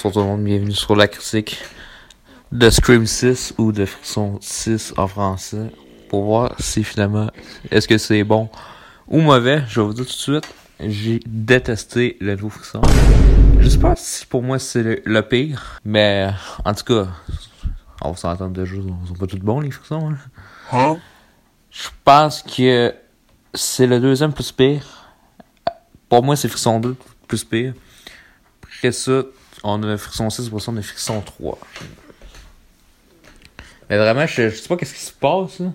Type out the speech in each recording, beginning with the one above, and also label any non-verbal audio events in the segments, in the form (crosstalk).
Bonsoir tout le monde, bienvenue sur la critique de Scream 6 ou de Frisson 6 en français pour voir si finalement est-ce que c'est bon ou mauvais. Je vais vous dire tout de suite, j'ai détesté le nouveau Frisson. Je sais pas si pour moi c'est le, le pire, mais en tout cas, on va s'entendre déjà, ils sont pas tous bons les Frissons. Hein? Hein? Je pense que c'est le deuxième plus pire. Pour moi, c'est Frisson 2 plus pire. Après ça, on a Frisson 6, pour ça, on a Frisson 3. Mais vraiment, je, je sais pas qu'est-ce qui se passe, là.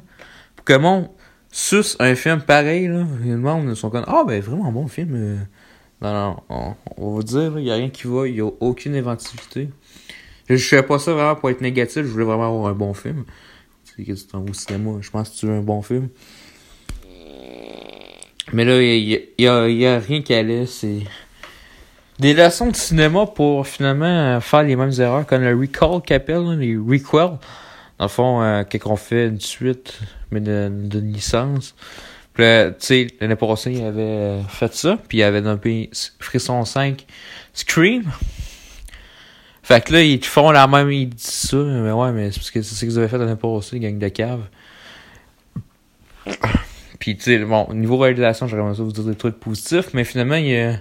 Le monde suce un film pareil, là, le monde sont comme, ah, ben, vraiment bon film. euh. Non, non, on, on va vous dire, il y a rien qui va, il y a aucune inventivité. Je, je fais pas ça vraiment pour être négatif, je voulais vraiment avoir un bon film. Tu sais, que tu au cinéma, je pense que tu veux un bon film. Mais là, il y, a- y a, y a rien qui allait, c'est des leçons de cinéma pour finalement euh, faire les mêmes erreurs comme le recall qu'appelle, là, les requels. Dans le fond, euh, quand on fait une suite, mais d'une licence. Puis tu sais, l'année passée, il avait euh, fait ça, puis il avait nommé Frisson 5 Scream. Fait que là, ils font la même, ils disent ça, mais ouais, mais c'est parce que c'est ce vous avez fait l'année passée, gang de cave. Puis, tu sais, bon, au niveau réalisation, j'aurais aimé ça vous dire des trucs positifs, mais finalement, il y a.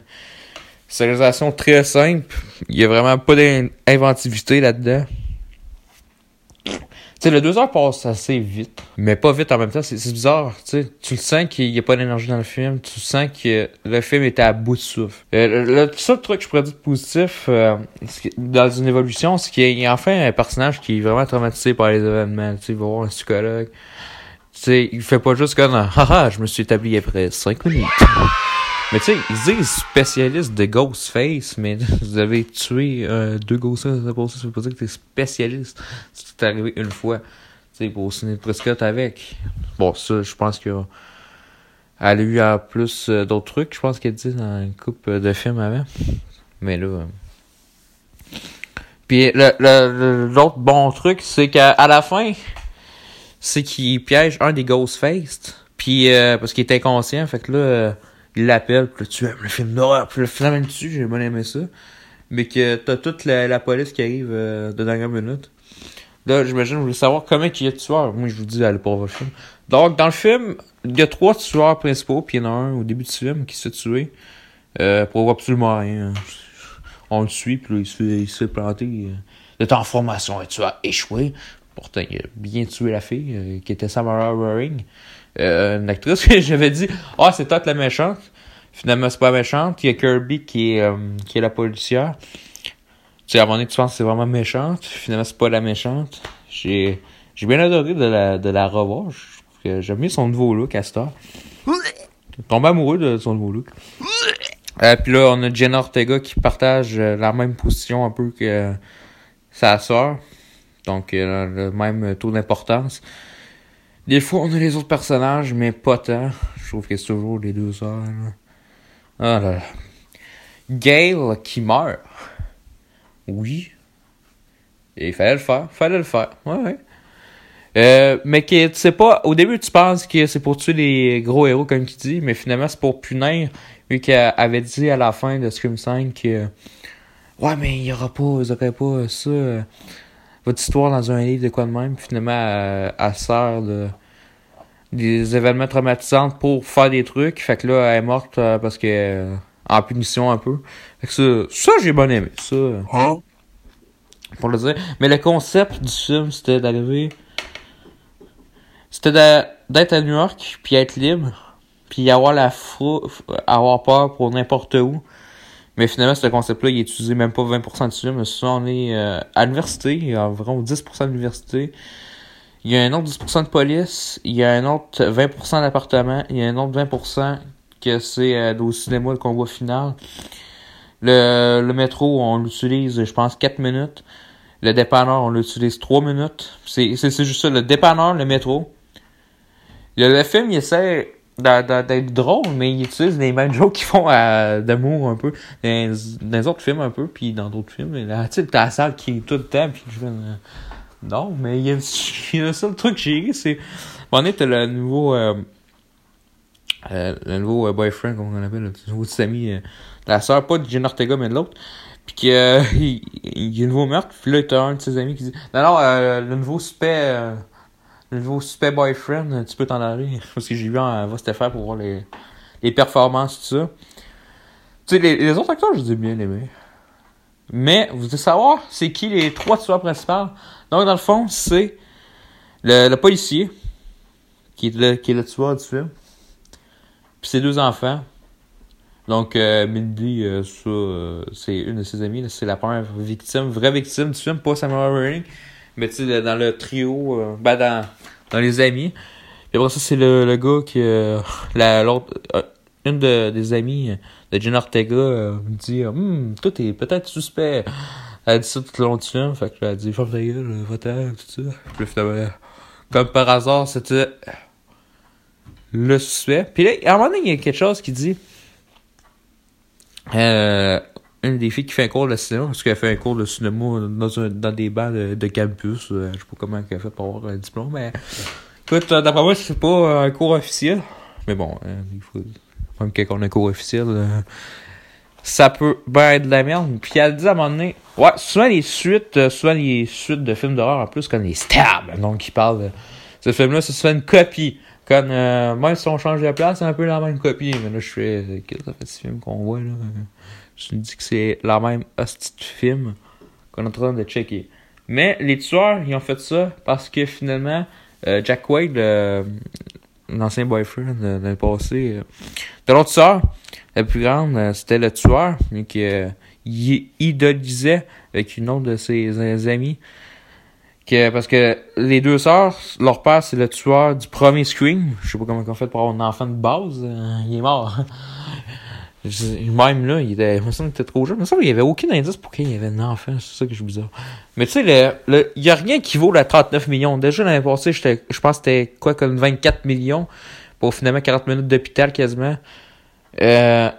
C'est une réalisation très simple. Il y a vraiment pas d'inventivité là-dedans. Tu sais, le deux heures passe assez vite, mais pas vite en même temps. C'est bizarre, tu sais. Tu le sens qu'il y a pas d'énergie dans le film. Tu sens que le film était à bout de souffle. Euh, le, le seul truc que je pourrais dire de positif euh, dans une évolution, c'est qu'il y a enfin un personnage qui est vraiment traumatisé par les événements. Tu sais, il va voir un psychologue. Tu sais, il fait pas juste comme haha, je me suis établi après 5 minutes. Mais tu sais, ils disent spécialiste de Ghostface, mais vous avez tué euh, deux Ghostface, ça, veut pas dire que t'es spécialiste. C'est arrivé une fois. Tu sais, pour Sidney Prescott avec. Bon, ça, je pense que elle a eu en plus euh, d'autres trucs, je pense qu'elle dit dans une coupe de films avant. Mais là. euh, Puis le- le- le- l'autre bon truc, c'est qu'à à la fin, c'est qu'il piège un des Ghostface. Puis euh, parce qu'il est inconscient, fait que là, euh, il l'appelle, puis là, tu aimes le film d'horreur, puis le film même dessus, j'ai bien aimé ça. Mais que t'as toute la, la police qui arrive euh, de dernière minute. Là, j'imagine, vous voulez savoir comment il y a de tueurs. Moi, je vous dis, allez pas voir le film. Donc, dans le film, il y a trois tueurs principaux, puis il y en a un au début du film qui se fait tuer. Euh, pour absolument rien. On le suit, puis là, il se fait, il se fait planter. euh, de ta formation, et tu as échoué. Pourtant, il a bien tué la fille, euh, qui était Samara Waring. Euh, une actrice (laughs) que j'avais dit, ah, c'est toi la méchante. Finalement, c'est pas la méchante. Il y a Kirby qui est, euh, qui est la policière. Tu sais, à un moment donné, tu penses que c'est vraiment méchante. Finalement, c'est pas la méchante. J'ai, j'ai bien adoré de la, de la revoir. J'aime bien son nouveau look, Astor. Tombé amoureux de son nouveau look. Euh, puis là, on a Jenna Ortega qui partage euh, la même position un peu que sa sœur. Donc, le même taux d'importance. Des fois, on a les autres personnages, mais pas tant. Je trouve que c'est toujours les deux sœurs. Ah là là. Gail qui meurt. Oui. Et il fallait le faire. Fallait le faire. Ouais, ouais. Euh, mais que tu sais pas, au début tu penses que c'est pour tuer les gros héros comme tu dis, mais finalement c'est pour punir, vu qu'elle avait dit à la fin de Scream 5 que Ouais mais il y aura pas, ils auraient pas ça, votre histoire dans un livre de quoi de même, finalement elle, elle sert de des événements traumatisants pour faire des trucs, fait que là elle est morte euh, parce que euh, en punition un peu. Fait que ça, ça j'ai bien aimé, ça euh, Hein? pour le dire. Mais le concept du film, c'était d'arriver. C'était d'être à New York, puis être libre, puis avoir la fou, avoir peur pour n'importe où. Mais finalement, ce concept-là, il est utilisé même pas 20% du film. Ça, on est euh, à l'université, il y a environ 10% de. Il y a un autre 10% de police, il y a un autre 20% d'appartement, il y a un autre 20% que c'est euh, au cinéma le convoi final. Le, le métro, on l'utilise, je pense, 4 minutes. Le dépanneur, on l'utilise 3 minutes. C'est juste ça, le dépanneur, le métro. Le, le film, il essaie d'être drôle, mais il utilise les mêmes jokes qu'ils font d'amour un peu dans, dans les autres films un peu, puis dans d'autres films. Tu sais, t'as la salle qui est tout le temps, puis je euh, Non, mais il y a, il y a le seul truc que j'ai ri, c'est... Donné, t'as le nouveau... euh, euh, le nouveau euh, boyfriend, comment on l'appelle, le nouveau Sammy, euh, la sœur, pas de Jenna Ortega, mais de l'autre. Puis qu'il (laughs) il, y a un nouveau meurtre. Puis là, t'as un de ses amis qui dit Non, non, le nouveau suspect. Le nouveau suspect boyfriend, tu peux t'en aller. Parce que j'ai vu en va faire pour voir les, les performances, tout ça. Tu sais, les, autres acteurs, je les ai bien aimés. Mais, vous devez savoir, c'est qui les trois tueurs principaux. Donc, dans le fond, c'est le, policier, qui est le, qui tueur du film. Puis ses deux enfants. Donc, euh, Mindy, euh, ça, euh, c'est une de ses amies. C'est la première victime, vraie victime du film, pas Samuel Wearing. Mais tu sais, dans le trio, euh, ben dans, dans les amis. Puis après ça, c'est le, le gars qui... euh, la, l'autre, euh, une de, des amies de Jenna Ortega euh, me dit Hum, toi, t'es peut-être suspect. Elle a dit ça tout le long du film. Fait que elle a dit Ferme ta gueule, va-t'en, tout ça. Puis finalement, comme par hasard, c'était le suspect. Puis là, à un moment donné, il y a quelque chose qui dit euh, une des filles qui fait un cours de cinéma, parce qu'elle fait un cours de cinéma dans, un, dans des bancs de, campus. euh, je sais pas comment elle fait pour avoir un diplôme, mais écoute, euh, d'après moi, c'est pas un cours officiel. Mais bon, euh, il faut même quand on a un cours officiel, euh, ça peut ben être de la merde. Puis elle dit à un moment donné, ouais, souvent les suites, souvent les suites de films d'horreur en plus, comme les stabs, donc qui parlent de ce film-là, c'est souvent une copie. Comme, même si on change de place, c'est un peu la même copie. Mais là, je fais, qu'est-ce que ça fait ce film qu'on voit, là? Euh, Je me dis que c'est la même hostie de film qu'on est en train de checker. Mais les tueurs, ils ont fait ça parce que finalement, euh, Jack Wade, euh, l'ancien boyfriend de, de le passé, euh, de l'autre tueur, la plus grande, euh, c'était le tueur, mais qui euh, idolisait avec une autre de ses euh, amies. Que, parce que les deux sœurs, leur père, c'est le tueur du premier Scream. Je sais pas comment on fait pour avoir un enfant de base. euh, il est mort. (laughs) Même là, il était, il me qu'il était trop jeune. Il me semble qu'il y avait aucun indice pour qu'il y avait un enfant. C'est ça que je suis bizarre. Mais tu sais, il y a rien qui vaut la 39 millions. Déjà, l'année passée, je pense que c'était quoi, comme 24 millions pour finalement 40 minutes d'hôpital quasiment. Euh,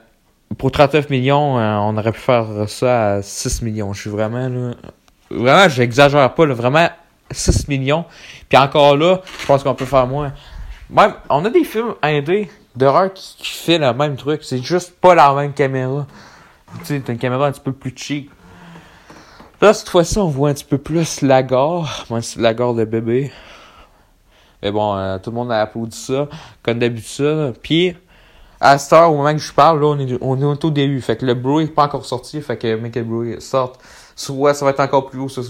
pour 39 millions, euh, on aurait pu faire ça à 6 millions. Je suis vraiment là. Vraiment, j'exagère pas, là. Vraiment, 6 millions. Puis encore là, je pense qu'on peut faire moins. Même, on a des films indés d'horreur qui, qui fait le même truc. C'est juste pas la même caméra. Tu sais, t'as une caméra un petit peu plus cheap. Là, cette fois-ci, on voit un petit peu plus la gare. Moi, c'est la gare de bébé. Mais bon, euh, tout le monde a applaudi ça, comme d'habitude. Puis, à cette heure, au moment que je parle, là, on est, on est au début. Fait que le bruit n'est pas encore sorti. Fait que, que le bruit sorte, soit ça va être encore plus haut, soit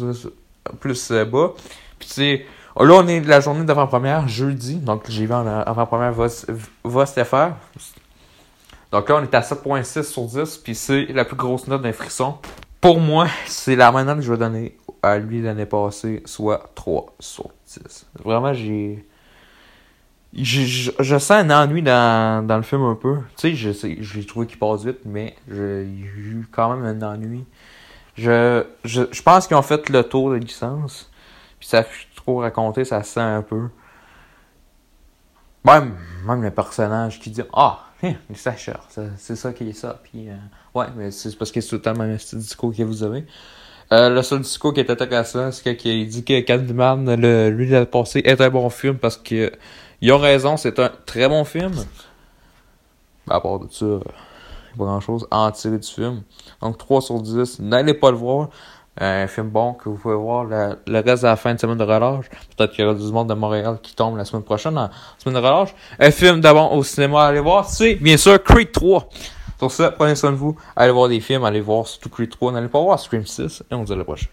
plus euh, bas. Puis, tu sais, là, on est de la journée d'avant-première, jeudi. Donc, j'ai vu en avant-première va, va se faire. Donc là, on est à 7.6 sur 10. Puis, c'est la plus grosse note d'un frisson. Pour moi, c'est la même note que je vais donner à lui l'année passée, soit 3 sur 10. Vraiment, j'ai. Je, je, je sens un ennui dans, dans le film un peu. Tu sais, je sais, j'ai trouvé qu'il passe vite, mais je- a eu quand même un ennui. Je, je, je pense qu'ils ont fait le tour de licence. Puis ça fait trop raconter, ça sent un peu. Même, même le personnage qui dit Ah, les sacheurs, c'est ça qui est ça. Puis, euh, ouais, mais c'est parce que c'est tout le temps le même discours que vous avez. Euh, le seul discours qui est intéressant, c'est qu'il dit que Candyman, le, lui, le passé, est un bon film parce que ils ont raison, c'est un très bon film. À part de ça, euh, pas grand chose à en tirer du film. Donc 3 sur 10, n'allez pas le voir. Un film bon que vous pouvez voir le, le reste de la fin de semaine de relâche. Peut-être qu'il y aura du monde de Montréal qui tombe la semaine prochaine, en semaine de relâche. Un film d'abord au cinéma à aller voir, c'est bien sûr Creed 3. Sur ça, prenez soin de vous. Allez voir des films, allez voir surtout Creed 3. N'allez pas voir Scream 6. Et on se dit à la prochaine.